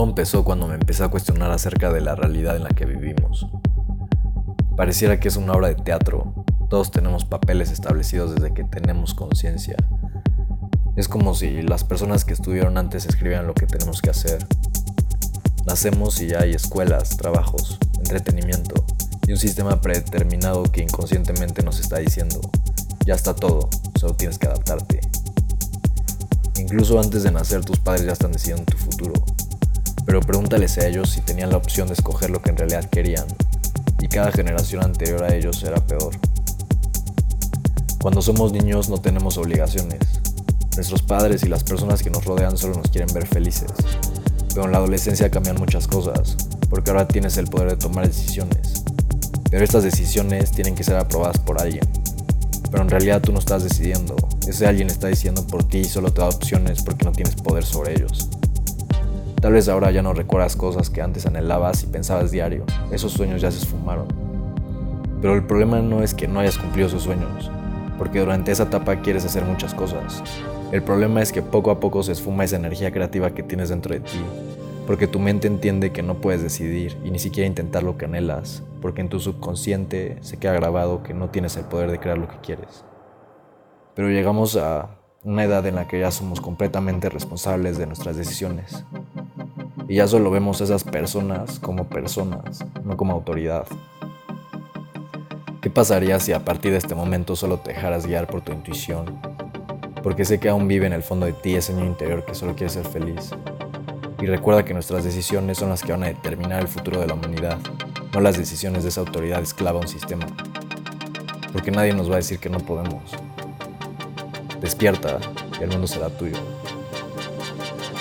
Todo empezó cuando me empecé a cuestionar acerca de la realidad en la que vivimos. Pareciera que es una obra de teatro. Todos tenemos papeles establecidos desde que tenemos conciencia. Es como si las personas que estuvieron antes escribieran lo que tenemos que hacer. Nacemos y ya hay escuelas, trabajos, entretenimiento y un sistema predeterminado que inconscientemente nos está diciendo, ya está todo, solo tienes que adaptarte. Incluso antes de nacer tus padres ya están decidiendo tu futuro. Pero pregúntales a ellos si tenían la opción de escoger lo que en realidad querían. Y cada generación anterior a ellos era peor. Cuando somos niños no tenemos obligaciones. Nuestros padres y las personas que nos rodean solo nos quieren ver felices. Pero en la adolescencia cambian muchas cosas, porque ahora tienes el poder de tomar decisiones. Pero estas decisiones tienen que ser aprobadas por alguien. Pero en realidad tú no estás decidiendo, ese alguien está diciendo por ti y solo te da opciones porque no tienes poder sobre ellos. Tal vez ahora ya no recuerdas cosas que antes anhelabas y pensabas diario. Esos sueños ya se esfumaron. Pero el problema no es que no hayas cumplido esos sueños, porque durante esa etapa quieres hacer muchas cosas. El problema es que poco a poco se esfuma esa energía creativa que tienes dentro de ti, porque tu mente entiende que no puedes decidir y ni siquiera intentar lo que anhelas, porque en tu subconsciente se queda grabado que no tienes el poder de crear lo que quieres. Pero llegamos a una edad en la que ya somos completamente responsables de nuestras decisiones. Y ya solo vemos esas personas como personas, no como autoridad. ¿Qué pasaría si a partir de este momento solo te dejaras guiar por tu intuición? Porque sé que aún vive en el fondo de ti ese niño interior que solo quiere ser feliz. Y recuerda que nuestras decisiones son las que van a determinar el futuro de la humanidad, no las decisiones de esa autoridad esclava a un sistema. Porque nadie nos va a decir que no podemos. Despierta y el mundo será tuyo.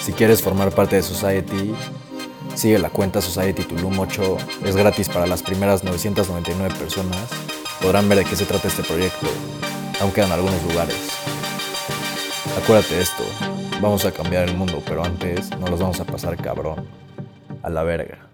Si quieres formar parte de Society, sigue la cuenta Society Tulum 8. Es gratis para las primeras 999 personas. Podrán ver de qué se trata este proyecto. Aún quedan algunos lugares. Acuérdate de esto. Vamos a cambiar el mundo, pero antes nos los vamos a pasar cabrón. A la verga.